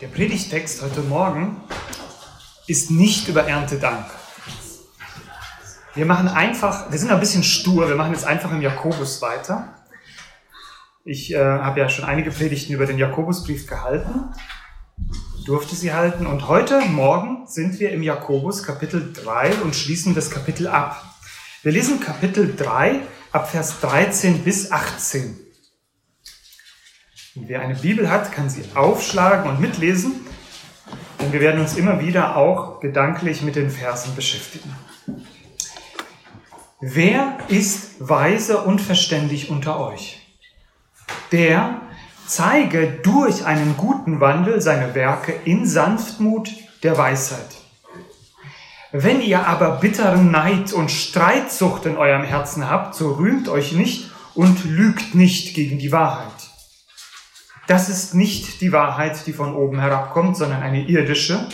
Der Predigtext heute Morgen ist nicht über Erntedank. Wir machen einfach, wir sind ein bisschen stur, wir machen jetzt einfach im Jakobus weiter. Ich äh, habe ja schon einige Predigten über den Jakobusbrief gehalten, durfte sie halten und heute Morgen sind wir im Jakobus Kapitel 3 und schließen das Kapitel ab. Wir lesen Kapitel 3 ab Vers 13 bis 18. Und wer eine Bibel hat, kann sie aufschlagen und mitlesen, denn wir werden uns immer wieder auch gedanklich mit den Versen beschäftigen. Wer ist weise und verständig unter euch? Der zeige durch einen guten Wandel seine Werke in Sanftmut der Weisheit. Wenn ihr aber bitteren Neid und Streitsucht in eurem Herzen habt, so rühmt euch nicht und lügt nicht gegen die Wahrheit. Das ist nicht die Wahrheit, die von oben herabkommt, sondern eine irdische,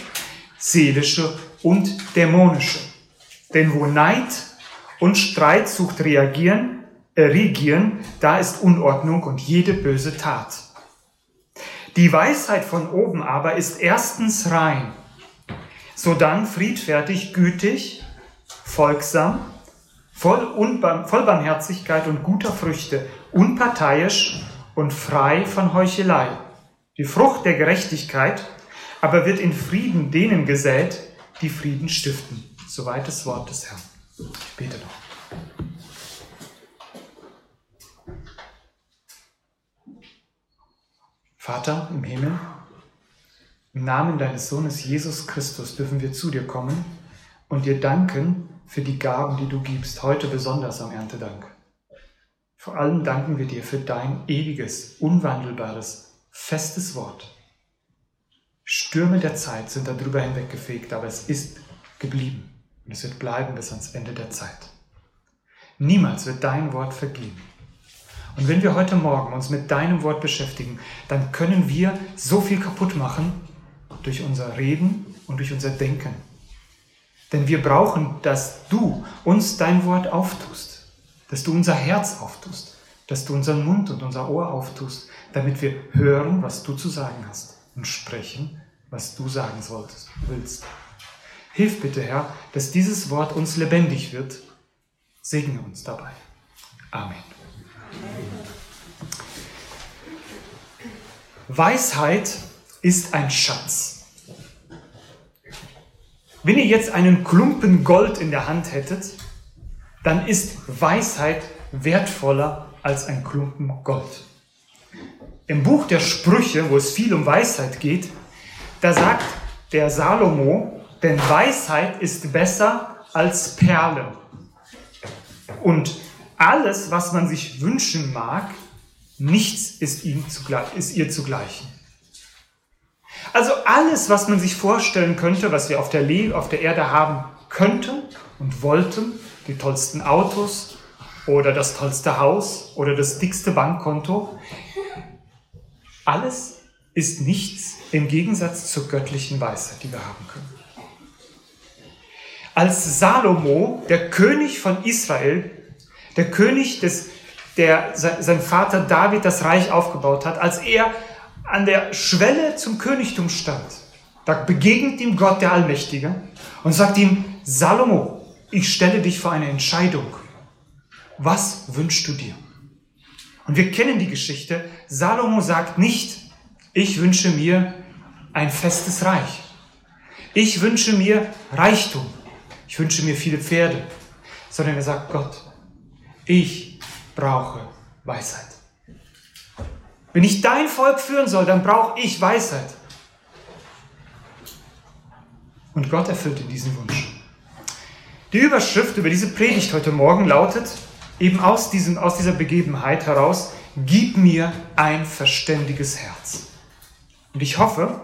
seelische und dämonische. Denn wo Neid und Streitsucht reagieren, äh, regieren, da ist Unordnung und jede böse Tat. Die Weisheit von oben aber ist erstens rein, sodann friedfertig, gütig, folgsam, voll, voll Barmherzigkeit und guter Früchte, unparteiisch, und frei von Heuchelei. Die Frucht der Gerechtigkeit aber wird in Frieden denen gesät, die Frieden stiften. Soweit das Wort des Herrn. Ich bete noch. Vater im Himmel, im Namen deines Sohnes Jesus Christus dürfen wir zu dir kommen und dir danken für die Gaben, die du gibst, heute besonders am Erntedank. Vor allem danken wir dir für dein ewiges, unwandelbares, festes Wort. Stürme der Zeit sind darüber hinweggefegt, aber es ist geblieben und es wird bleiben bis ans Ende der Zeit. Niemals wird dein Wort vergehen. Und wenn wir heute Morgen uns mit deinem Wort beschäftigen, dann können wir so viel kaputt machen durch unser Reden und durch unser Denken. Denn wir brauchen, dass du uns dein Wort auftust dass du unser Herz auftust, dass du unseren Mund und unser Ohr auftust, damit wir hören, was du zu sagen hast und sprechen, was du sagen solltest, willst. Hilf bitte, Herr, dass dieses Wort uns lebendig wird. Segne uns dabei. Amen. Weisheit ist ein Schatz. Wenn ihr jetzt einen Klumpen Gold in der Hand hättet, dann ist Weisheit wertvoller als ein Klumpen Gold. Im Buch der Sprüche, wo es viel um Weisheit geht, da sagt der Salomo, denn Weisheit ist besser als Perlen. Und alles, was man sich wünschen mag, nichts ist, ihm zugleich, ist ihr zugleichen. Also alles, was man sich vorstellen könnte, was wir auf der, Le auf der Erde haben könnten und wollten, die tollsten Autos oder das tollste Haus oder das dickste Bankkonto. Alles ist nichts im Gegensatz zur göttlichen Weisheit, die wir haben können. Als Salomo, der König von Israel, der König, des, der sein Vater David das Reich aufgebaut hat, als er an der Schwelle zum Königtum stand, da begegnet ihm Gott der Allmächtige und sagt ihm, Salomo, ich stelle dich vor eine Entscheidung. Was wünschst du dir? Und wir kennen die Geschichte. Salomo sagt nicht, ich wünsche mir ein festes Reich. Ich wünsche mir Reichtum. Ich wünsche mir viele Pferde. Sondern er sagt Gott, ich brauche Weisheit. Wenn ich dein Volk führen soll, dann brauche ich Weisheit. Und Gott erfüllte diesen Wunsch. Die Überschrift über diese Predigt heute Morgen lautet, eben aus, diesem, aus dieser Begebenheit heraus, gib mir ein verständiges Herz. Und ich hoffe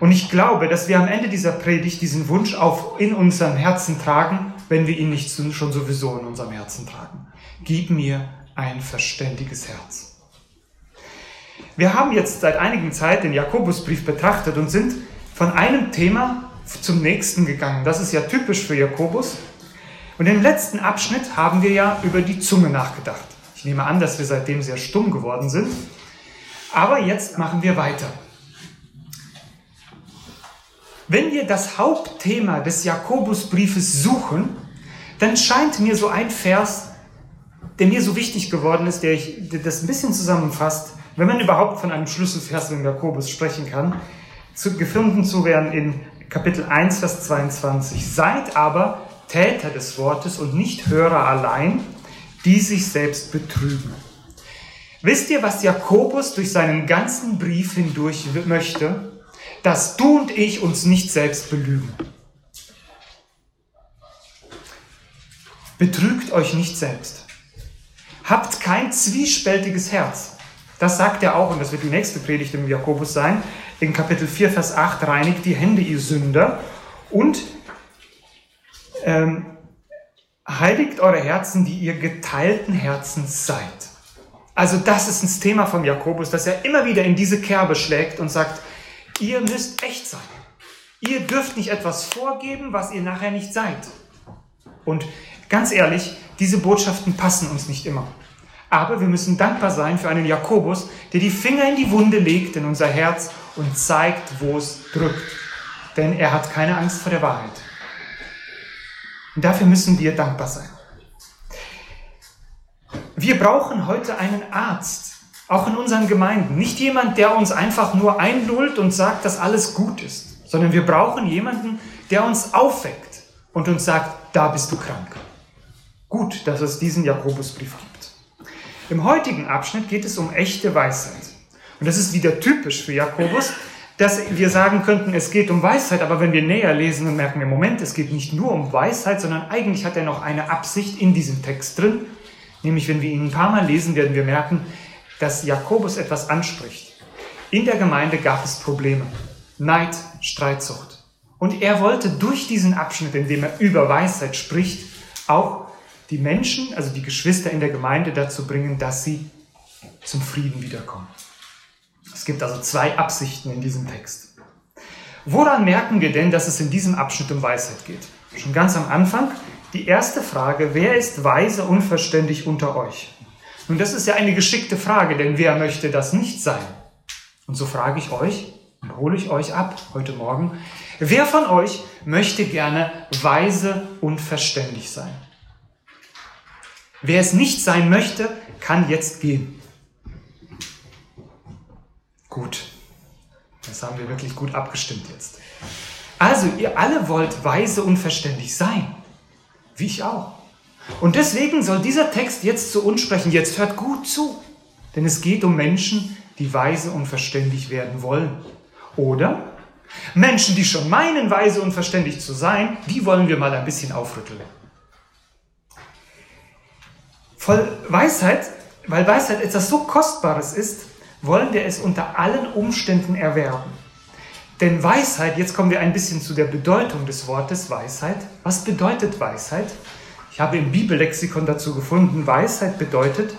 und ich glaube, dass wir am Ende dieser Predigt diesen Wunsch auch in unserem Herzen tragen, wenn wir ihn nicht schon sowieso in unserem Herzen tragen. Gib mir ein verständiges Herz. Wir haben jetzt seit einigen Zeit den Jakobusbrief betrachtet und sind von einem Thema zum nächsten gegangen. Das ist ja typisch für Jakobus. Und im letzten Abschnitt haben wir ja über die Zunge nachgedacht. Ich nehme an, dass wir seitdem sehr stumm geworden sind. Aber jetzt machen wir weiter. Wenn wir das Hauptthema des Jakobusbriefes suchen, dann scheint mir so ein Vers, der mir so wichtig geworden ist, der, ich, der das ein bisschen zusammenfasst, wenn man überhaupt von einem Schlüsselvers in Jakobus sprechen kann, zu, gefunden zu werden in Kapitel 1, Vers 22. Seid aber Täter des Wortes und nicht Hörer allein, die sich selbst betrügen. Wisst ihr, was Jakobus durch seinen ganzen Brief hindurch möchte? Dass du und ich uns nicht selbst belügen. Betrügt euch nicht selbst. Habt kein zwiespältiges Herz. Das sagt er auch, und das wird die nächste Predigt im Jakobus sein, in Kapitel 4, Vers 8, reinigt die Hände, ihr Sünder, und ähm, heiligt eure Herzen, die ihr geteilten Herzens seid. Also das ist ein Thema von Jakobus, dass er immer wieder in diese Kerbe schlägt und sagt, ihr müsst echt sein. Ihr dürft nicht etwas vorgeben, was ihr nachher nicht seid. Und ganz ehrlich, diese Botschaften passen uns nicht immer. Aber wir müssen dankbar sein für einen Jakobus, der die Finger in die Wunde legt in unser Herz und zeigt, wo es drückt. Denn er hat keine Angst vor der Wahrheit. Und dafür müssen wir dankbar sein. Wir brauchen heute einen Arzt, auch in unseren Gemeinden. Nicht jemand, der uns einfach nur einlullt und sagt, dass alles gut ist, sondern wir brauchen jemanden, der uns aufweckt und uns sagt, da bist du krank. Gut, dass es diesen Jakobusbrief gibt. Im heutigen Abschnitt geht es um echte Weisheit. Und das ist wieder typisch für Jakobus, dass wir sagen könnten, es geht um Weisheit, aber wenn wir näher lesen, dann merken wir, Moment, es geht nicht nur um Weisheit, sondern eigentlich hat er noch eine Absicht in diesem Text drin. Nämlich, wenn wir ihn ein paar Mal lesen, werden wir merken, dass Jakobus etwas anspricht. In der Gemeinde gab es Probleme. Neid, Streitsucht. Und er wollte durch diesen Abschnitt, in dem er über Weisheit spricht, auch die Menschen, also die Geschwister in der Gemeinde dazu bringen, dass sie zum Frieden wiederkommen. Es gibt also zwei Absichten in diesem Text. Woran merken wir denn, dass es in diesem Abschnitt um Weisheit geht? Schon ganz am Anfang die erste Frage, wer ist weise und verständig unter euch? Nun, das ist ja eine geschickte Frage, denn wer möchte das nicht sein? Und so frage ich euch und hole ich euch ab heute Morgen, wer von euch möchte gerne weise und verständig sein? Wer es nicht sein möchte, kann jetzt gehen. Gut, das haben wir wirklich gut abgestimmt jetzt. Also, ihr alle wollt weise und verständig sein, wie ich auch. Und deswegen soll dieser Text jetzt zu uns sprechen. Jetzt hört gut zu, denn es geht um Menschen, die weise und verständig werden wollen. Oder Menschen, die schon meinen, weise und verständig zu sein, die wollen wir mal ein bisschen aufrütteln. Voll Weisheit, weil Weisheit etwas so Kostbares ist, wollen wir es unter allen Umständen erwerben. Denn Weisheit, jetzt kommen wir ein bisschen zu der Bedeutung des Wortes Weisheit. Was bedeutet Weisheit? Ich habe im Bibellexikon dazu gefunden, Weisheit bedeutet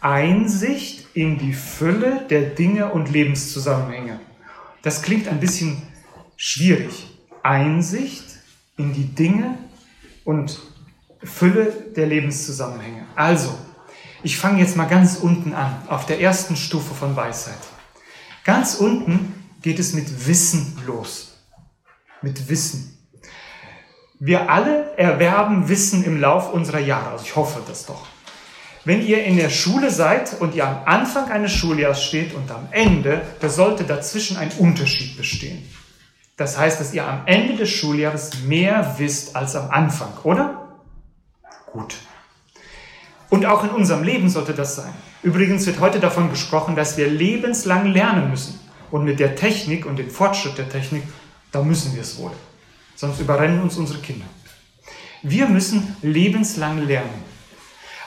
Einsicht in die Fülle der Dinge und Lebenszusammenhänge. Das klingt ein bisschen schwierig. Einsicht in die Dinge und Fülle der Lebenszusammenhänge. Also, ich fange jetzt mal ganz unten an, auf der ersten Stufe von Weisheit. Ganz unten geht es mit Wissen los. Mit Wissen. Wir alle erwerben Wissen im Lauf unserer Jahre. Also ich hoffe das doch. Wenn ihr in der Schule seid und ihr am Anfang eines Schuljahres steht und am Ende, da sollte dazwischen ein Unterschied bestehen. Das heißt, dass ihr am Ende des Schuljahres mehr wisst als am Anfang, oder? Gut. Und auch in unserem Leben sollte das sein. Übrigens wird heute davon gesprochen, dass wir lebenslang lernen müssen. Und mit der Technik und dem Fortschritt der Technik, da müssen wir es wohl. Sonst überrennen uns unsere Kinder. Wir müssen lebenslang lernen.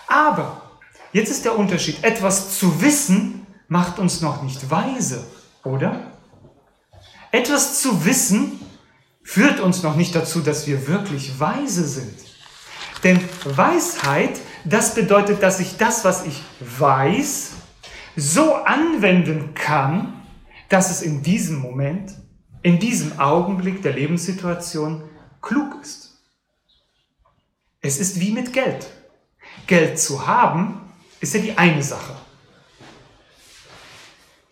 Aber jetzt ist der Unterschied. Etwas zu wissen macht uns noch nicht weise, oder? Etwas zu wissen führt uns noch nicht dazu, dass wir wirklich weise sind. Denn Weisheit das bedeutet, dass ich das, was ich weiß, so anwenden kann, dass es in diesem Moment, in diesem Augenblick der Lebenssituation klug ist. Es ist wie mit Geld. Geld zu haben, ist ja die eine Sache.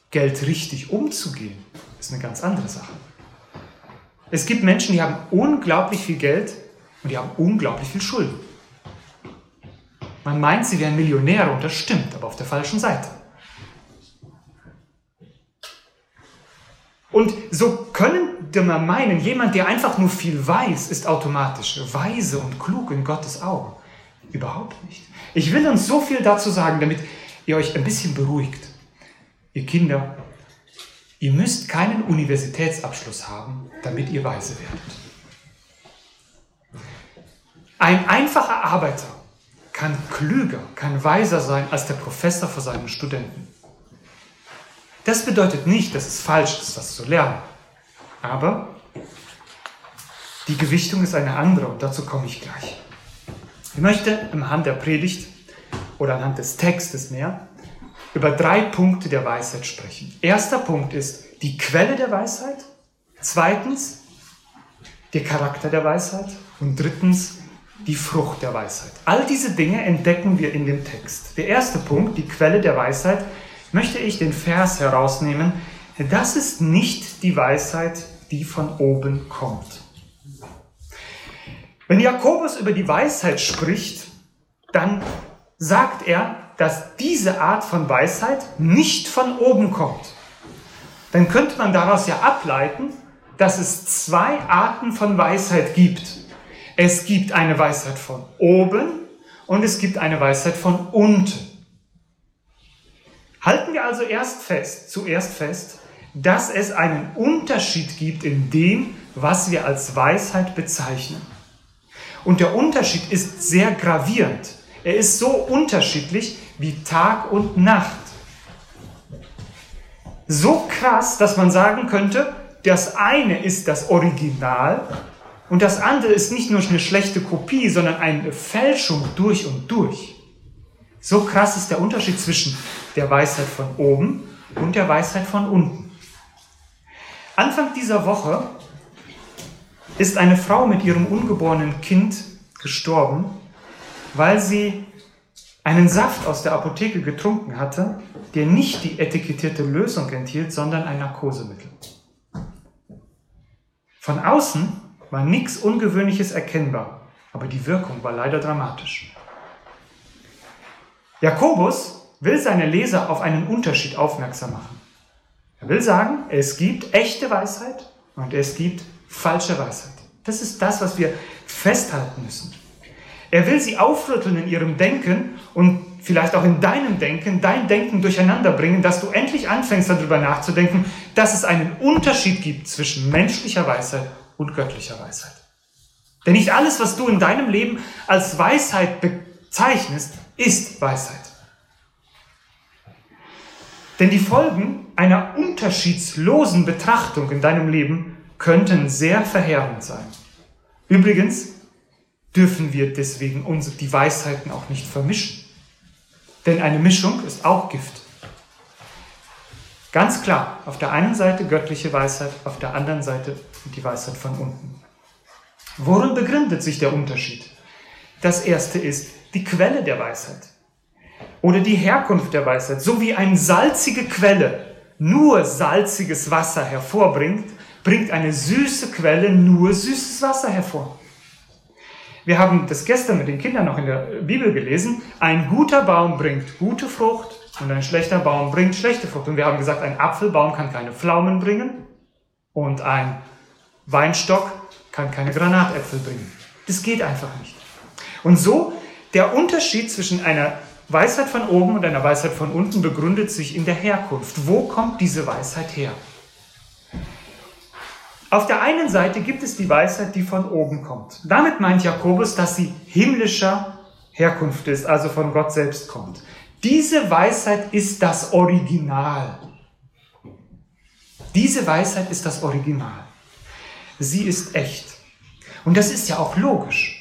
Geld richtig umzugehen, ist eine ganz andere Sache. Es gibt Menschen, die haben unglaublich viel Geld und die haben unglaublich viel Schulden. Man meint, sie wären Millionäre und das stimmt, aber auf der falschen Seite. Und so könnte man meinen, jemand, der einfach nur viel weiß, ist automatisch weise und klug in Gottes Augen. Überhaupt nicht. Ich will uns so viel dazu sagen, damit ihr euch ein bisschen beruhigt. Ihr Kinder, ihr müsst keinen Universitätsabschluss haben, damit ihr weise werdet. Ein einfacher Arbeiter kann klüger, kann weiser sein als der Professor für seinen Studenten. Das bedeutet nicht, dass es falsch ist, das zu lernen. Aber die Gewichtung ist eine andere und dazu komme ich gleich. Ich möchte anhand der Predigt oder anhand des Textes mehr über drei Punkte der Weisheit sprechen. Erster Punkt ist die Quelle der Weisheit. Zweitens der Charakter der Weisheit. Und drittens die Frucht der Weisheit. All diese Dinge entdecken wir in dem Text. Der erste Punkt, die Quelle der Weisheit, möchte ich den Vers herausnehmen. Das ist nicht die Weisheit, die von oben kommt. Wenn Jakobus über die Weisheit spricht, dann sagt er, dass diese Art von Weisheit nicht von oben kommt. Dann könnte man daraus ja ableiten, dass es zwei Arten von Weisheit gibt. Es gibt eine Weisheit von oben und es gibt eine Weisheit von unten. Halten wir also erst fest, zuerst fest, dass es einen Unterschied gibt in dem, was wir als Weisheit bezeichnen. Und der Unterschied ist sehr gravierend. Er ist so unterschiedlich wie Tag und Nacht. So krass, dass man sagen könnte, das eine ist das Original und das andere ist nicht nur eine schlechte Kopie, sondern eine Fälschung durch und durch. So krass ist der Unterschied zwischen der Weisheit von oben und der Weisheit von unten. Anfang dieser Woche ist eine Frau mit ihrem ungeborenen Kind gestorben, weil sie einen Saft aus der Apotheke getrunken hatte, der nicht die etikettierte Lösung enthielt, sondern ein Narkosemittel. Von außen war nichts Ungewöhnliches erkennbar, aber die Wirkung war leider dramatisch. Jakobus will seine Leser auf einen Unterschied aufmerksam machen. Er will sagen, es gibt echte Weisheit und es gibt falsche Weisheit. Das ist das, was wir festhalten müssen. Er will sie aufrütteln in ihrem Denken und vielleicht auch in deinem Denken, dein Denken durcheinander bringen, dass du endlich anfängst darüber nachzudenken, dass es einen Unterschied gibt zwischen menschlicher Weisheit und göttlicher Weisheit. Denn nicht alles, was du in deinem Leben als Weisheit bezeichnest, ist Weisheit. Denn die Folgen einer unterschiedslosen Betrachtung in deinem Leben könnten sehr verheerend sein. Übrigens dürfen wir deswegen die Weisheiten auch nicht vermischen. Denn eine Mischung ist auch Gift. Ganz klar, auf der einen Seite göttliche Weisheit, auf der anderen Seite die Weisheit von unten. Worin begründet sich der Unterschied? Das erste ist die Quelle der Weisheit oder die Herkunft der Weisheit. So wie eine salzige Quelle nur salziges Wasser hervorbringt, bringt eine süße Quelle nur süßes Wasser hervor. Wir haben das gestern mit den Kindern noch in der Bibel gelesen. Ein guter Baum bringt gute Frucht und ein schlechter Baum bringt schlechte Frucht. Und wir haben gesagt, ein Apfelbaum kann keine Pflaumen bringen und ein Weinstock kann keine Granatäpfel bringen. Das geht einfach nicht. Und so, der Unterschied zwischen einer Weisheit von oben und einer Weisheit von unten begründet sich in der Herkunft. Wo kommt diese Weisheit her? Auf der einen Seite gibt es die Weisheit, die von oben kommt. Damit meint Jakobus, dass sie himmlischer Herkunft ist, also von Gott selbst kommt. Diese Weisheit ist das Original. Diese Weisheit ist das Original. Sie ist echt. Und das ist ja auch logisch.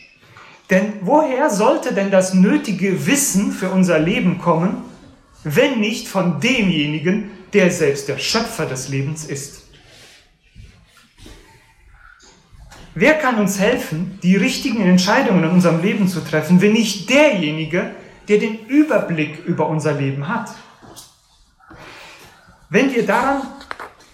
Denn woher sollte denn das nötige Wissen für unser Leben kommen, wenn nicht von demjenigen, der selbst der Schöpfer des Lebens ist? Wer kann uns helfen, die richtigen Entscheidungen in unserem Leben zu treffen, wenn nicht derjenige, der den Überblick über unser Leben hat? Wenn wir daran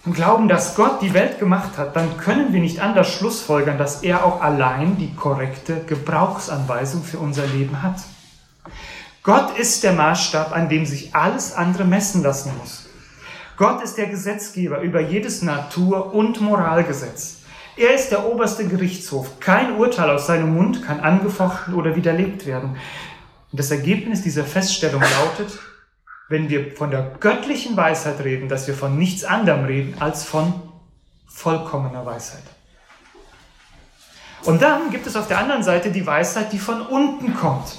und glauben, dass Gott die Welt gemacht hat, dann können wir nicht anders schlussfolgern, dass er auch allein die korrekte Gebrauchsanweisung für unser Leben hat. Gott ist der Maßstab, an dem sich alles andere messen lassen muss. Gott ist der Gesetzgeber über jedes Natur- und Moralgesetz. Er ist der oberste Gerichtshof. Kein Urteil aus seinem Mund kann angefochten oder widerlegt werden. Und das Ergebnis dieser Feststellung lautet, wenn wir von der göttlichen Weisheit reden, dass wir von nichts anderem reden als von vollkommener Weisheit. Und dann gibt es auf der anderen Seite die Weisheit, die von unten kommt.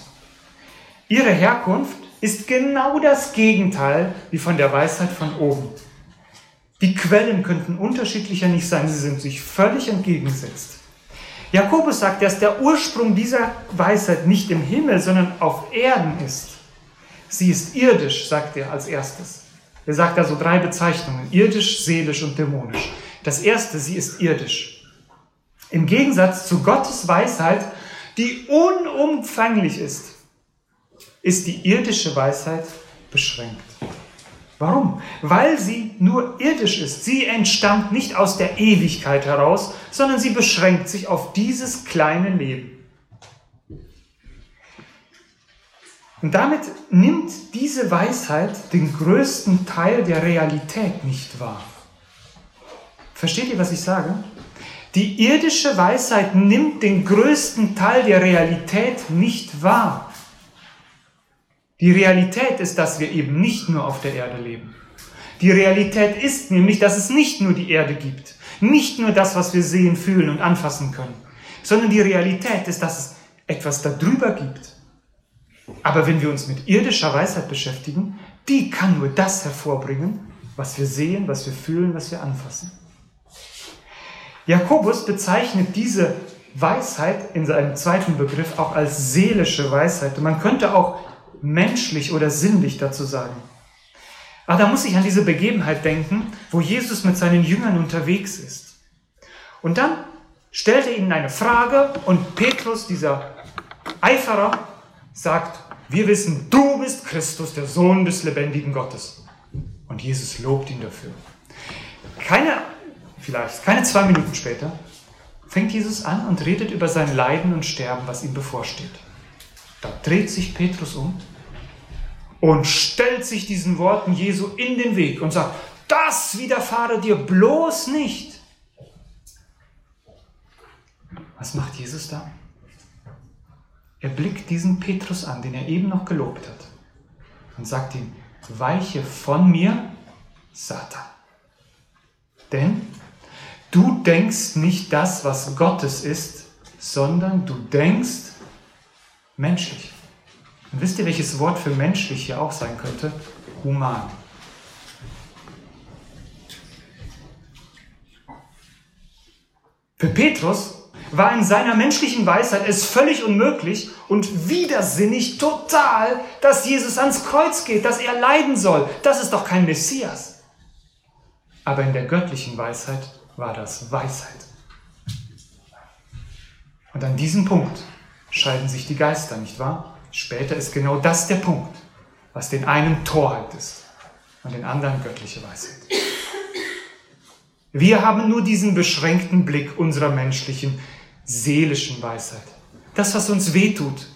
Ihre Herkunft ist genau das Gegenteil wie von der Weisheit von oben. Die Quellen könnten unterschiedlicher nicht sein, sie sind sich völlig entgegengesetzt. Jakobus sagt, dass der Ursprung dieser Weisheit nicht im Himmel, sondern auf Erden ist. Sie ist irdisch, sagt er als erstes. Er sagt also drei Bezeichnungen, irdisch, seelisch und dämonisch. Das erste, sie ist irdisch. Im Gegensatz zu Gottes Weisheit, die unumfänglich ist, ist die irdische Weisheit beschränkt. Warum? Weil sie nur irdisch ist. Sie entstammt nicht aus der Ewigkeit heraus, sondern sie beschränkt sich auf dieses kleine Leben. Und damit nimmt diese Weisheit den größten Teil der Realität nicht wahr. Versteht ihr, was ich sage? Die irdische Weisheit nimmt den größten Teil der Realität nicht wahr. Die Realität ist, dass wir eben nicht nur auf der Erde leben. Die Realität ist nämlich, dass es nicht nur die Erde gibt, nicht nur das, was wir sehen, fühlen und anfassen können, sondern die Realität ist, dass es etwas darüber gibt. Aber wenn wir uns mit irdischer Weisheit beschäftigen, die kann nur das hervorbringen, was wir sehen, was wir fühlen, was wir anfassen. Jakobus bezeichnet diese Weisheit in seinem zweiten Begriff auch als seelische Weisheit. Man könnte auch menschlich oder sinnlich dazu sagen. Aber da muss ich an diese Begebenheit denken, wo Jesus mit seinen Jüngern unterwegs ist. Und dann stellt er ihnen eine Frage und Petrus, dieser Eiferer, sagt, wir wissen, du bist Christus, der Sohn des lebendigen Gottes. Und Jesus lobt ihn dafür. Keine, vielleicht, keine zwei Minuten später fängt Jesus an und redet über sein Leiden und Sterben, was ihm bevorsteht. Da dreht sich Petrus um und stellt sich diesen Worten Jesu in den Weg und sagt, das widerfahre dir bloß nicht. Was macht Jesus da? Er blickt diesen Petrus an, den er eben noch gelobt hat, und sagt ihm, weiche von mir, Satan. Denn du denkst nicht das, was Gottes ist, sondern du denkst menschlich. Und wisst ihr, welches Wort für menschlich hier auch sein könnte? Human. Für Petrus war in seiner menschlichen Weisheit es völlig unmöglich und widersinnig total, dass Jesus ans Kreuz geht, dass er leiden soll. Das ist doch kein Messias. Aber in der göttlichen Weisheit war das Weisheit. Und an diesem Punkt scheiden sich die Geister, nicht wahr? Später ist genau das der Punkt, was den einen Torheit ist und den anderen göttliche Weisheit. Wir haben nur diesen beschränkten Blick unserer menschlichen, seelischen Weisheit. Das, was uns wehtut,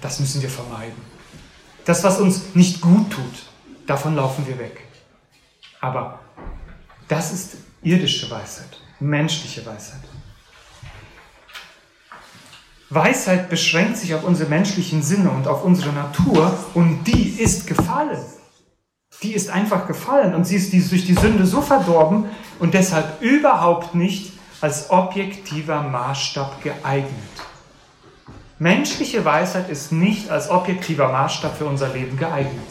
das müssen wir vermeiden. Das, was uns nicht gut tut, davon laufen wir weg. Aber das ist irdische Weisheit, menschliche Weisheit. Weisheit beschränkt sich auf unsere menschlichen Sinne und auf unsere Natur und die ist gefallen. Die ist einfach gefallen und sie ist durch die Sünde so verdorben und deshalb überhaupt nicht als objektiver Maßstab geeignet. Menschliche Weisheit ist nicht als objektiver Maßstab für unser Leben geeignet,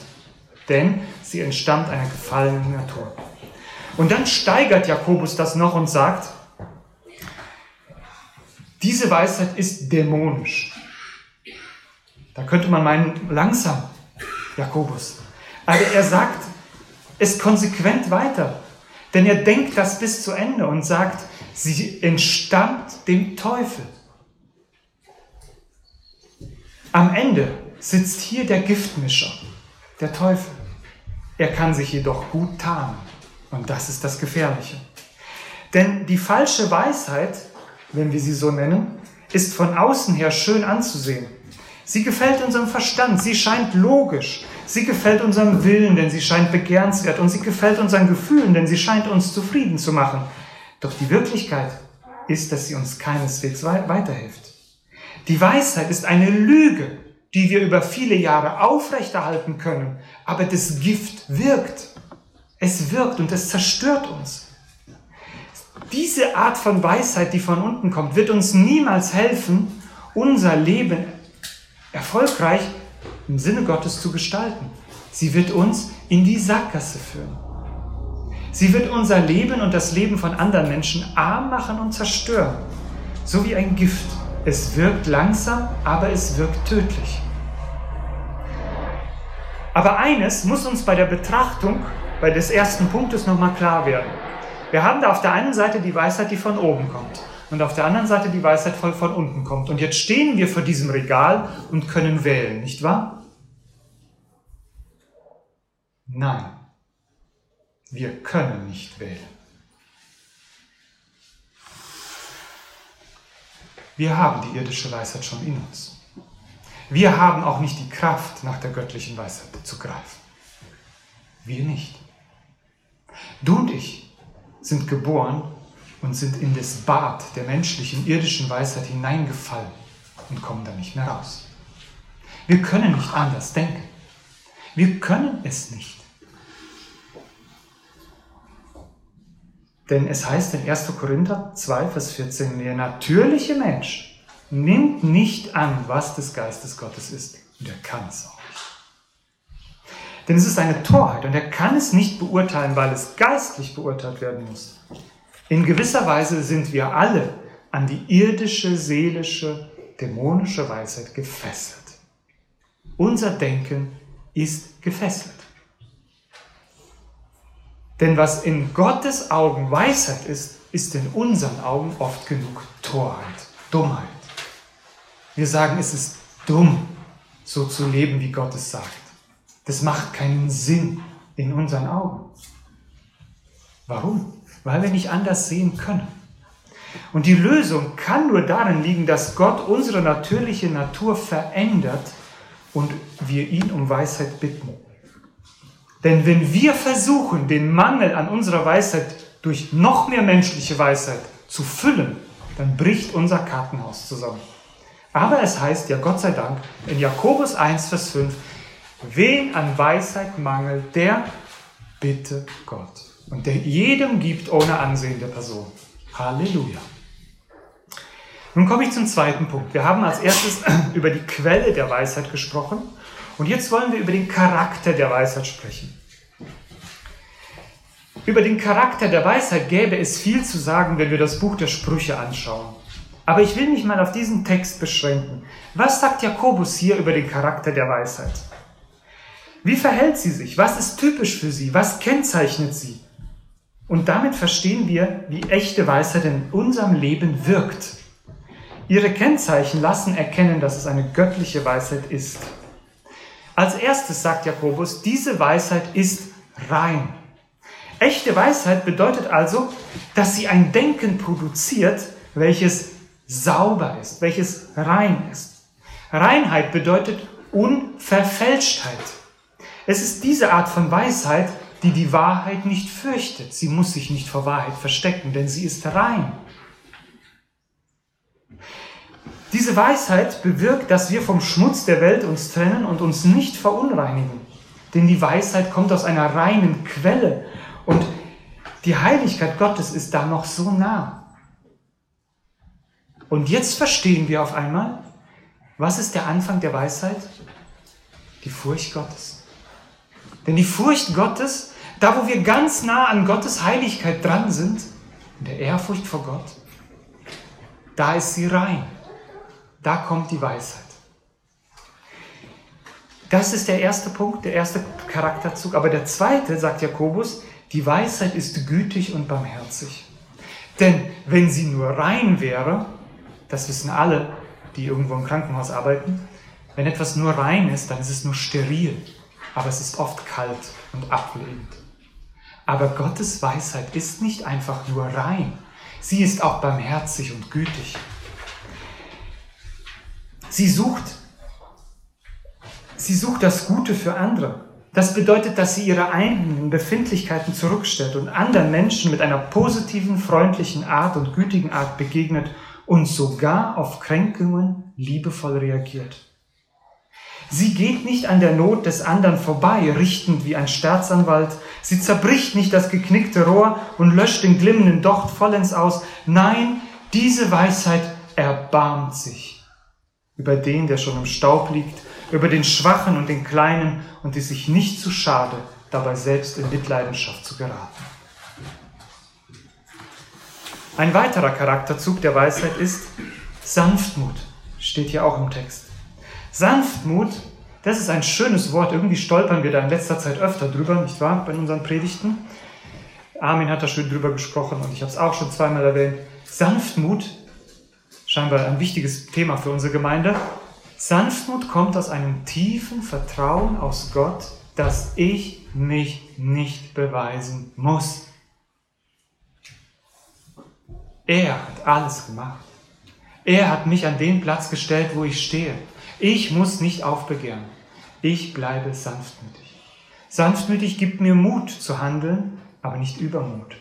denn sie entstammt einer gefallenen Natur. Und dann steigert Jakobus das noch und sagt, diese Weisheit ist dämonisch. Da könnte man meinen, langsam, Jakobus. Aber er sagt es konsequent weiter. Denn er denkt das bis zu Ende und sagt, sie entstammt dem Teufel. Am Ende sitzt hier der Giftmischer, der Teufel. Er kann sich jedoch gut tarnen. Und das ist das Gefährliche. Denn die falsche Weisheit, wenn wir sie so nennen, ist von außen her schön anzusehen. Sie gefällt unserem Verstand, sie scheint logisch, sie gefällt unserem Willen, denn sie scheint begehrenswert und sie gefällt unseren Gefühlen, denn sie scheint uns zufrieden zu machen. Doch die Wirklichkeit ist, dass sie uns keineswegs weiterhilft. Die Weisheit ist eine Lüge, die wir über viele Jahre aufrechterhalten können, aber das Gift wirkt. Es wirkt und es zerstört uns. Diese Art von Weisheit, die von unten kommt, wird uns niemals helfen, unser Leben erfolgreich im Sinne Gottes zu gestalten. Sie wird uns in die Sackgasse führen. Sie wird unser Leben und das Leben von anderen Menschen arm machen und zerstören. So wie ein Gift. Es wirkt langsam, aber es wirkt tödlich. Aber eines muss uns bei der Betrachtung bei des ersten Punktes nochmal klar werden. Wir haben da auf der einen Seite die Weisheit, die von oben kommt und auf der anderen Seite die Weisheit voll von unten kommt. Und jetzt stehen wir vor diesem Regal und können wählen, nicht wahr? Nein, wir können nicht wählen. Wir haben die irdische Weisheit schon in uns. Wir haben auch nicht die Kraft, nach der göttlichen Weisheit zu greifen. Wir nicht. Du und ich sind geboren und sind in das Bad der menschlichen, irdischen Weisheit hineingefallen und kommen da nicht mehr raus. Wir können nicht anders denken. Wir können es nicht. Denn es heißt in 1. Korinther 2, Vers 14, der natürliche Mensch nimmt nicht an, was des Geistes Gottes ist. Und er kann es auch nicht. Denn es ist eine Torheit und er kann es nicht beurteilen, weil es geistlich beurteilt werden muss. In gewisser Weise sind wir alle an die irdische, seelische, dämonische Weisheit gefesselt. Unser Denken ist gefesselt. Denn was in Gottes Augen Weisheit ist, ist in unseren Augen oft genug Torheit, Dummheit. Wir sagen, es ist dumm, so zu leben, wie Gott es sagt. Das macht keinen Sinn in unseren Augen. Warum? Weil wir nicht anders sehen können. Und die Lösung kann nur darin liegen, dass Gott unsere natürliche Natur verändert und wir ihn um Weisheit bitten. Denn wenn wir versuchen, den Mangel an unserer Weisheit durch noch mehr menschliche Weisheit zu füllen, dann bricht unser Kartenhaus zusammen. Aber es heißt ja Gott sei Dank in Jakobus 1, Vers 5, wen an Weisheit mangelt, der bitte Gott. Und der jedem gibt ohne Ansehen der Person. Halleluja. Nun komme ich zum zweiten Punkt. Wir haben als erstes über die Quelle der Weisheit gesprochen und jetzt wollen wir über den Charakter der Weisheit sprechen. Über den Charakter der Weisheit gäbe es viel zu sagen, wenn wir das Buch der Sprüche anschauen. Aber ich will mich mal auf diesen Text beschränken. Was sagt Jakobus hier über den Charakter der Weisheit? Wie verhält sie sich? Was ist typisch für sie? Was kennzeichnet sie? Und damit verstehen wir, wie echte Weisheit in unserem Leben wirkt. Ihre Kennzeichen lassen erkennen, dass es eine göttliche Weisheit ist. Als erstes sagt Jakobus, diese Weisheit ist rein. Echte Weisheit bedeutet also, dass sie ein Denken produziert, welches sauber ist, welches rein ist. Reinheit bedeutet Unverfälschtheit. Es ist diese Art von Weisheit, die die Wahrheit nicht fürchtet. Sie muss sich nicht vor Wahrheit verstecken, denn sie ist rein. Diese Weisheit bewirkt, dass wir vom Schmutz der Welt uns trennen und uns nicht verunreinigen. Denn die Weisheit kommt aus einer reinen Quelle und die Heiligkeit Gottes ist da noch so nah. Und jetzt verstehen wir auf einmal, was ist der Anfang der Weisheit? Die Furcht Gottes. Denn die Furcht Gottes, da wo wir ganz nah an Gottes Heiligkeit dran sind, in der Ehrfurcht vor Gott, da ist sie rein. Da kommt die Weisheit. Das ist der erste Punkt, der erste Charakterzug. Aber der zweite, sagt Jakobus, die Weisheit ist gütig und barmherzig. Denn wenn sie nur rein wäre, das wissen alle, die irgendwo im Krankenhaus arbeiten, wenn etwas nur rein ist, dann ist es nur steril, aber es ist oft kalt und ablehnend. Aber Gottes Weisheit ist nicht einfach nur rein, sie ist auch barmherzig und gütig. Sie sucht, sie sucht das Gute für andere. Das bedeutet, dass sie ihre eigenen Befindlichkeiten zurückstellt und anderen Menschen mit einer positiven, freundlichen Art und gütigen Art begegnet und sogar auf Kränkungen liebevoll reagiert. Sie geht nicht an der Not des anderen vorbei, richtend wie ein Staatsanwalt. Sie zerbricht nicht das geknickte Rohr und löscht den glimmenden Docht vollends aus. Nein, diese Weisheit erbarmt sich über den, der schon im Staub liegt, über den Schwachen und den Kleinen und die sich nicht zu schade, dabei selbst in Mitleidenschaft zu geraten. Ein weiterer Charakterzug der Weisheit ist Sanftmut, steht hier auch im Text. Sanftmut, das ist ein schönes Wort. Irgendwie stolpern wir da in letzter Zeit öfter drüber, nicht wahr, bei unseren Predigten. Armin hat da schön drüber gesprochen und ich habe es auch schon zweimal erwähnt. Sanftmut, scheinbar ein wichtiges Thema für unsere Gemeinde. Sanftmut kommt aus einem tiefen Vertrauen aus Gott, dass ich mich nicht beweisen muss. Er hat alles gemacht. Er hat mich an den Platz gestellt, wo ich stehe. Ich muss nicht aufbegehren. Ich bleibe sanftmütig. Sanftmütig gibt mir Mut zu handeln, aber nicht Übermut.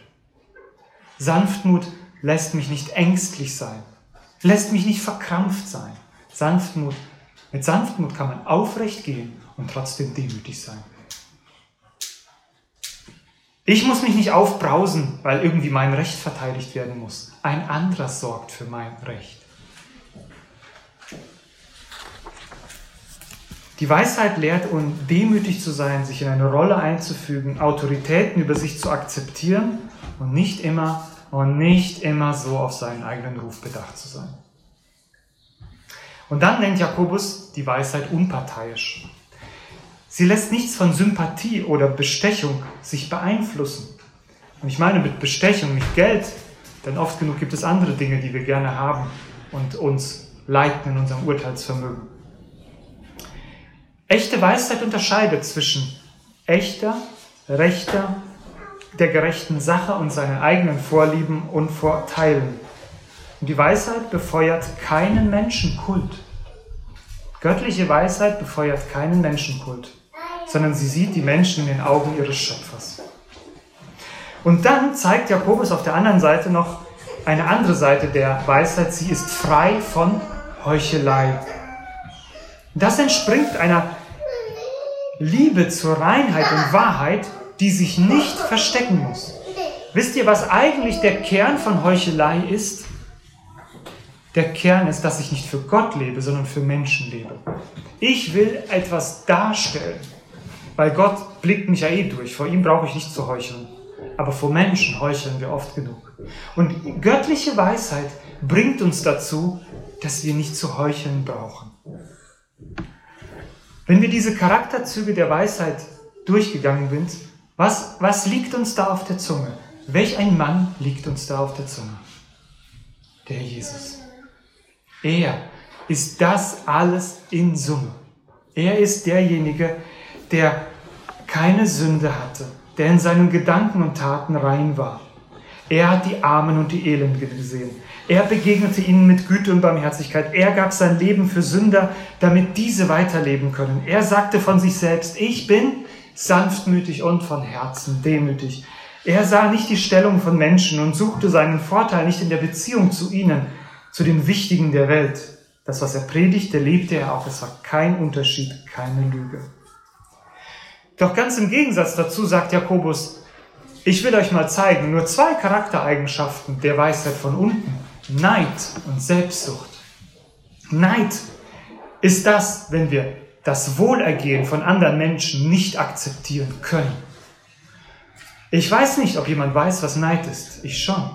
Sanftmut lässt mich nicht ängstlich sein, lässt mich nicht verkrampft sein. Sanftmut, mit Sanftmut kann man aufrecht gehen und trotzdem demütig sein. Ich muss mich nicht aufbrausen, weil irgendwie mein Recht verteidigt werden muss. Ein anderer sorgt für mein Recht. Die Weisheit lehrt uns, demütig zu sein, sich in eine Rolle einzufügen, Autoritäten über sich zu akzeptieren und nicht immer und nicht immer so auf seinen eigenen Ruf bedacht zu sein. Und dann nennt Jakobus die Weisheit unparteiisch. Sie lässt nichts von Sympathie oder Bestechung sich beeinflussen. Und ich meine mit Bestechung nicht Geld, denn oft genug gibt es andere Dinge, die wir gerne haben und uns leiten in unserem Urteilsvermögen. Echte Weisheit unterscheidet zwischen echter, rechter, der gerechten Sache und seinen eigenen Vorlieben und Vorteilen. Und die Weisheit befeuert keinen Menschenkult. Göttliche Weisheit befeuert keinen Menschenkult, sondern sie sieht die Menschen in den Augen ihres Schöpfers. Und dann zeigt Jakobus auf der anderen Seite noch eine andere Seite der Weisheit. Sie ist frei von Heuchelei. Das entspringt einer Liebe zur Reinheit und Wahrheit, die sich nicht verstecken muss. Wisst ihr, was eigentlich der Kern von Heuchelei ist? Der Kern ist, dass ich nicht für Gott lebe, sondern für Menschen lebe. Ich will etwas darstellen, weil Gott blickt mich ja eh durch. Vor ihm brauche ich nicht zu heucheln. Aber vor Menschen heucheln wir oft genug. Und göttliche Weisheit bringt uns dazu, dass wir nicht zu heucheln brauchen. Wenn wir diese Charakterzüge der Weisheit durchgegangen sind, was, was liegt uns da auf der Zunge? Welch ein Mann liegt uns da auf der Zunge? Der Jesus. Er ist das alles in Summe. Er ist derjenige, der keine Sünde hatte, der in seinen Gedanken und Taten rein war. Er hat die Armen und die Elenden gesehen. Er begegnete ihnen mit Güte und Barmherzigkeit. Er gab sein Leben für Sünder, damit diese weiterleben können. Er sagte von sich selbst, ich bin sanftmütig und von Herzen demütig. Er sah nicht die Stellung von Menschen und suchte seinen Vorteil nicht in der Beziehung zu ihnen, zu den Wichtigen der Welt. Das, was er predigte, lebte er auch. Es war kein Unterschied, keine Lüge. Doch ganz im Gegensatz dazu sagt Jakobus, ich will euch mal zeigen, nur zwei Charaktereigenschaften der Weisheit von unten. Neid und Selbstsucht. Neid ist das, wenn wir das Wohlergehen von anderen Menschen nicht akzeptieren können. Ich weiß nicht, ob jemand weiß, was Neid ist. Ich schon.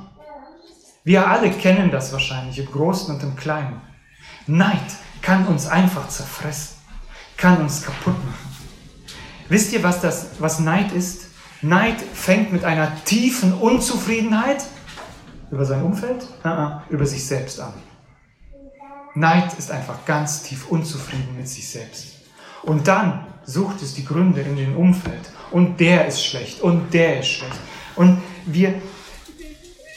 Wir alle kennen das wahrscheinlich im Großen und im Kleinen. Neid kann uns einfach zerfressen, kann uns kaputt machen. Wisst ihr, was, das, was Neid ist? Neid fängt mit einer tiefen Unzufriedenheit über sein Umfeld, uh -uh, über sich selbst an. Neid ist einfach ganz tief unzufrieden mit sich selbst. Und dann sucht es die Gründe in dem Umfeld. Und der ist schlecht und der ist schlecht. Und wir,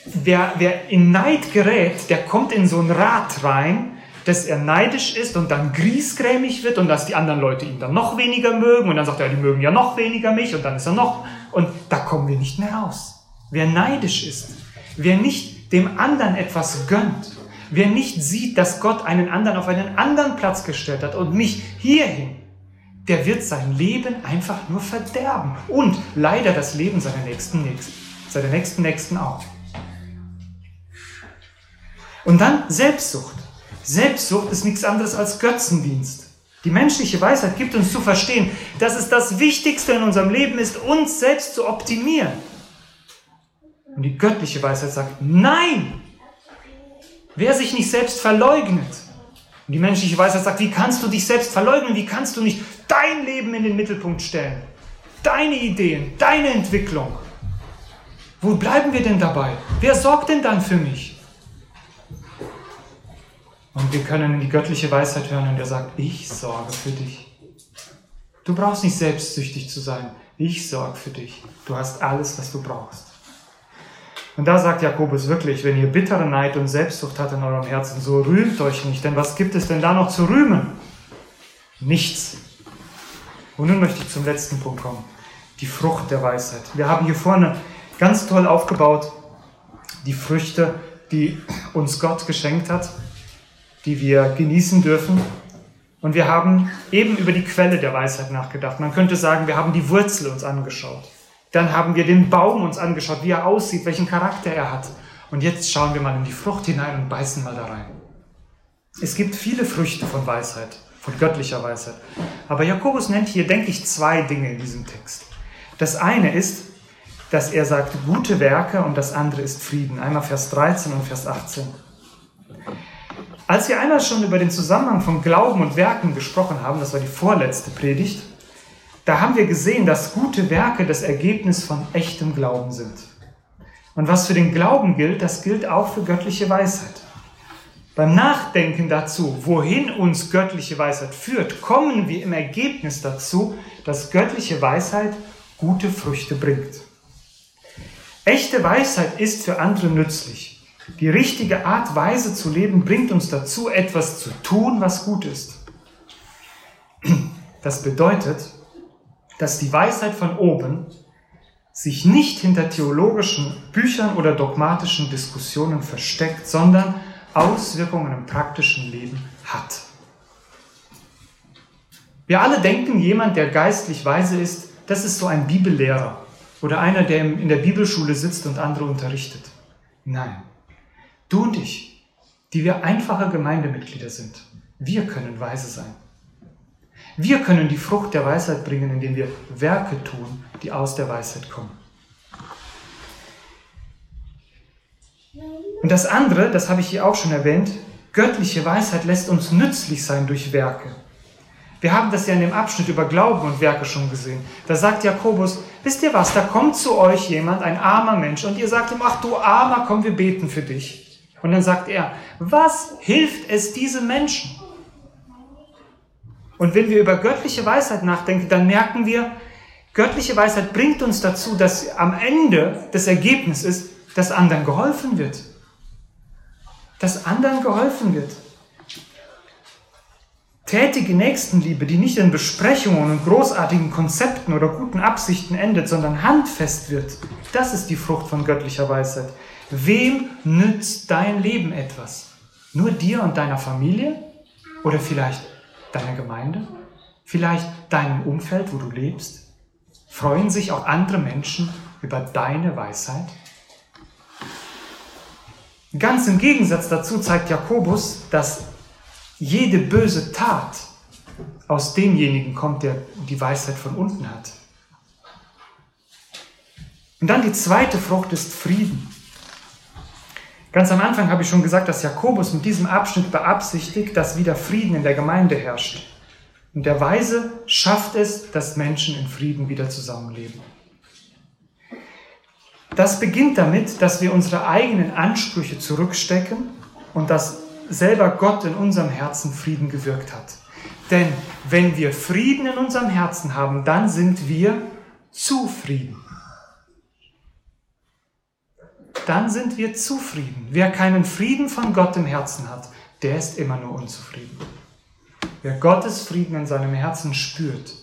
wer, wer in Neid gerät, der kommt in so ein Rad rein, dass er neidisch ist und dann griesgrämig wird und dass die anderen Leute ihn dann noch weniger mögen und dann sagt er, die mögen ja noch weniger mich und dann ist er noch und da kommen wir nicht mehr raus. Wer neidisch ist, wer nicht dem anderen etwas gönnt, wer nicht sieht, dass Gott einen anderen auf einen anderen Platz gestellt hat und mich hierhin, der wird sein Leben einfach nur verderben und leider das Leben seiner nächsten Nächsten, seiner nächsten Nächsten auch. Und dann Selbstsucht. Selbstsucht ist nichts anderes als Götzendienst. Die menschliche Weisheit gibt uns zu verstehen, dass es das Wichtigste in unserem Leben ist, uns selbst zu optimieren. Und die göttliche Weisheit sagt, nein, wer sich nicht selbst verleugnet. Und die menschliche Weisheit sagt, wie kannst du dich selbst verleugnen? Wie kannst du nicht dein Leben in den Mittelpunkt stellen? Deine Ideen, deine Entwicklung. Wo bleiben wir denn dabei? Wer sorgt denn dann für mich? Und wir können in die göttliche Weisheit hören und er sagt, ich sorge für dich. Du brauchst nicht selbstsüchtig zu sein. Ich sorge für dich. Du hast alles, was du brauchst. Und da sagt Jakobus wirklich, wenn ihr bittere Neid und Selbstsucht habt in eurem Herzen, so rühmt euch nicht, denn was gibt es denn da noch zu rühmen? Nichts. Und nun möchte ich zum letzten Punkt kommen. Die Frucht der Weisheit. Wir haben hier vorne ganz toll aufgebaut die Früchte, die uns Gott geschenkt hat die wir genießen dürfen. Und wir haben eben über die Quelle der Weisheit nachgedacht. Man könnte sagen, wir haben die Wurzel uns angeschaut. Dann haben wir den Baum uns angeschaut, wie er aussieht, welchen Charakter er hat. Und jetzt schauen wir mal in die Frucht hinein und beißen mal da rein. Es gibt viele Früchte von Weisheit, von göttlicher Weisheit. Aber Jakobus nennt hier, denke ich, zwei Dinge in diesem Text. Das eine ist, dass er sagt, gute Werke und das andere ist Frieden. Einmal Vers 13 und Vers 18. Als wir einmal schon über den Zusammenhang von Glauben und Werken gesprochen haben, das war die vorletzte Predigt, da haben wir gesehen, dass gute Werke das Ergebnis von echtem Glauben sind. Und was für den Glauben gilt, das gilt auch für göttliche Weisheit. Beim Nachdenken dazu, wohin uns göttliche Weisheit führt, kommen wir im Ergebnis dazu, dass göttliche Weisheit gute Früchte bringt. Echte Weisheit ist für andere nützlich. Die richtige Art, Weise zu leben, bringt uns dazu, etwas zu tun, was gut ist. Das bedeutet, dass die Weisheit von oben sich nicht hinter theologischen Büchern oder dogmatischen Diskussionen versteckt, sondern Auswirkungen im praktischen Leben hat. Wir alle denken, jemand, der geistlich weise ist, das ist so ein Bibellehrer oder einer, der in der Bibelschule sitzt und andere unterrichtet. Nein. Du und ich, die wir einfache Gemeindemitglieder sind, wir können weise sein. Wir können die Frucht der Weisheit bringen, indem wir Werke tun, die aus der Weisheit kommen. Und das andere, das habe ich hier auch schon erwähnt, göttliche Weisheit lässt uns nützlich sein durch Werke. Wir haben das ja in dem Abschnitt über Glauben und Werke schon gesehen. Da sagt Jakobus, wisst ihr was, da kommt zu euch jemand, ein armer Mensch, und ihr sagt ihm, ach du armer, komm, wir beten für dich. Und dann sagt er, was hilft es diesen Menschen? Und wenn wir über göttliche Weisheit nachdenken, dann merken wir, göttliche Weisheit bringt uns dazu, dass am Ende das Ergebnis ist, dass anderen geholfen wird. Dass anderen geholfen wird. Tätige Nächstenliebe, die nicht in Besprechungen und großartigen Konzepten oder guten Absichten endet, sondern handfest wird, das ist die Frucht von göttlicher Weisheit. Wem nützt dein Leben etwas? Nur dir und deiner Familie? Oder vielleicht deiner Gemeinde? Vielleicht deinem Umfeld, wo du lebst? Freuen sich auch andere Menschen über deine Weisheit? Ganz im Gegensatz dazu zeigt Jakobus, dass jede böse Tat aus demjenigen kommt, der die Weisheit von unten hat. Und dann die zweite Frucht ist Frieden. Ganz am Anfang habe ich schon gesagt, dass Jakobus mit diesem Abschnitt beabsichtigt, dass wieder Frieden in der Gemeinde herrscht. Und der Weise schafft es, dass Menschen in Frieden wieder zusammenleben. Das beginnt damit, dass wir unsere eigenen Ansprüche zurückstecken und dass selber Gott in unserem Herzen Frieden gewirkt hat. Denn wenn wir Frieden in unserem Herzen haben, dann sind wir zufrieden. Dann sind wir zufrieden. Wer keinen Frieden von Gott im Herzen hat, der ist immer nur unzufrieden. Wer Gottes Frieden in seinem Herzen spürt,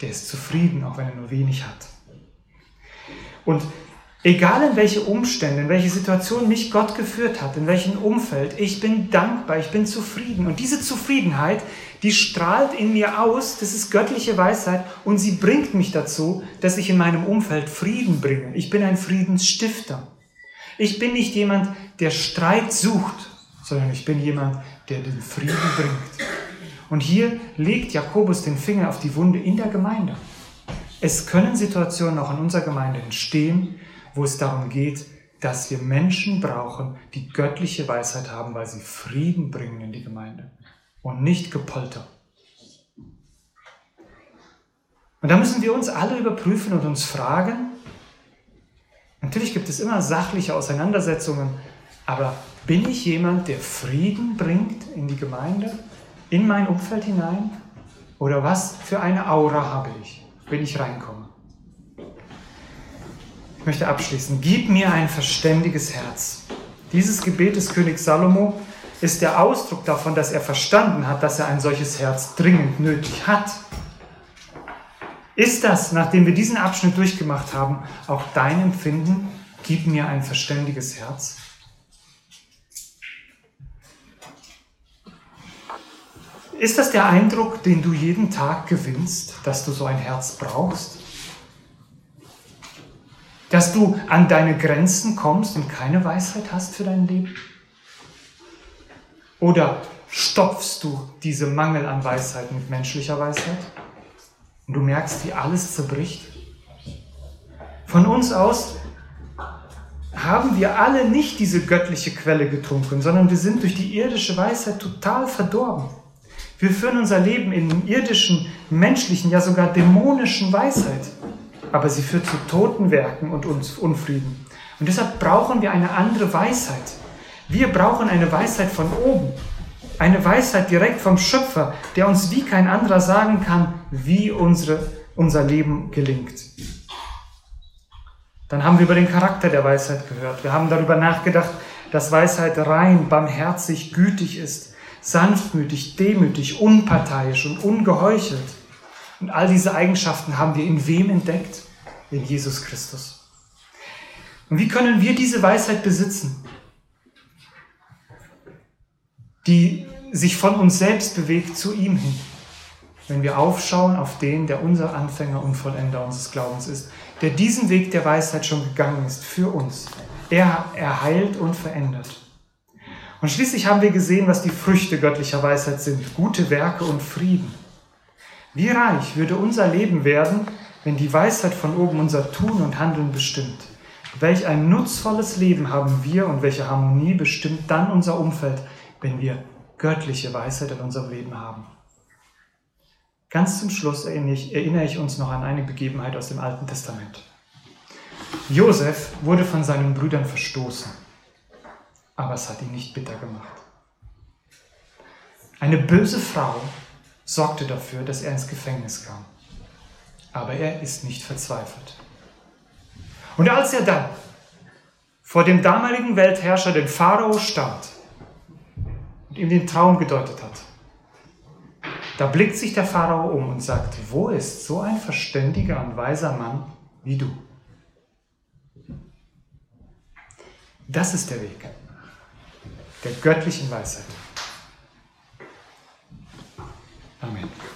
der ist zufrieden, auch wenn er nur wenig hat. Und egal in welche Umstände, in welche Situation mich Gott geführt hat, in welchem Umfeld, ich bin dankbar, ich bin zufrieden. Und diese Zufriedenheit, die strahlt in mir aus, das ist göttliche Weisheit und sie bringt mich dazu, dass ich in meinem Umfeld Frieden bringe. Ich bin ein Friedensstifter. Ich bin nicht jemand, der Streit sucht, sondern ich bin jemand, der den Frieden bringt. Und hier legt Jakobus den Finger auf die Wunde in der Gemeinde. Es können Situationen auch in unserer Gemeinde entstehen, wo es darum geht, dass wir Menschen brauchen, die göttliche Weisheit haben, weil sie Frieden bringen in die Gemeinde und nicht Gepolter. Und da müssen wir uns alle überprüfen und uns fragen, natürlich gibt es immer sachliche Auseinandersetzungen, aber bin ich jemand, der Frieden bringt in die Gemeinde? in mein Umfeld hinein? Oder was für eine Aura habe ich, wenn ich reinkomme? Ich möchte abschließen. Gib mir ein verständiges Herz. Dieses Gebet des Königs Salomo ist der Ausdruck davon, dass er verstanden hat, dass er ein solches Herz dringend nötig hat. Ist das, nachdem wir diesen Abschnitt durchgemacht haben, auch dein Empfinden? Gib mir ein verständiges Herz. Ist das der Eindruck, den du jeden Tag gewinnst, dass du so ein Herz brauchst? Dass du an deine Grenzen kommst und keine Weisheit hast für dein Leben? Oder stopfst du diese Mangel an Weisheit mit menschlicher Weisheit? Und du merkst, wie alles zerbricht? Von uns aus haben wir alle nicht diese göttliche Quelle getrunken, sondern wir sind durch die irdische Weisheit total verdorben. Wir führen unser Leben in irdischen, menschlichen, ja sogar dämonischen Weisheit. Aber sie führt zu toten Werken und Unfrieden. Und deshalb brauchen wir eine andere Weisheit. Wir brauchen eine Weisheit von oben. Eine Weisheit direkt vom Schöpfer, der uns wie kein anderer sagen kann, wie unsere, unser Leben gelingt. Dann haben wir über den Charakter der Weisheit gehört. Wir haben darüber nachgedacht, dass Weisheit rein, barmherzig, gütig ist, sanftmütig, demütig, unparteiisch und ungeheuchelt. Und all diese Eigenschaften haben wir in wem entdeckt? In Jesus Christus. Und wie können wir diese Weisheit besitzen, die sich von uns selbst bewegt zu ihm hin? Wenn wir aufschauen auf den, der unser Anfänger und Vollender unseres Glaubens ist, der diesen Weg der Weisheit schon gegangen ist für uns. Er, er heilt und verändert. Und schließlich haben wir gesehen, was die Früchte göttlicher Weisheit sind. Gute Werke und Frieden. Wie reich würde unser Leben werden, wenn die Weisheit von oben unser Tun und Handeln bestimmt. Welch ein nutzvolles Leben haben wir und welche Harmonie bestimmt dann unser Umfeld, wenn wir göttliche Weisheit in unserem Leben haben. Ganz zum Schluss erinnere ich, uns noch an eine Begebenheit aus dem Alten Testament. Josef wurde von seinen Brüdern verstoßen aber es hat ihn nicht bitter gemacht. Eine böse Frau sorgte dafür, dass er ins Gefängnis kam. Aber er ist nicht verzweifelt. Und als er dann vor dem damaligen Weltherrscher, den Pharao, stand und ihm den Traum gedeutet hat, da blickt sich der Pharao um und sagt, wo ist so ein verständiger und weiser Mann wie du? Das ist der Weg der göttlichen Weisheit. Amen.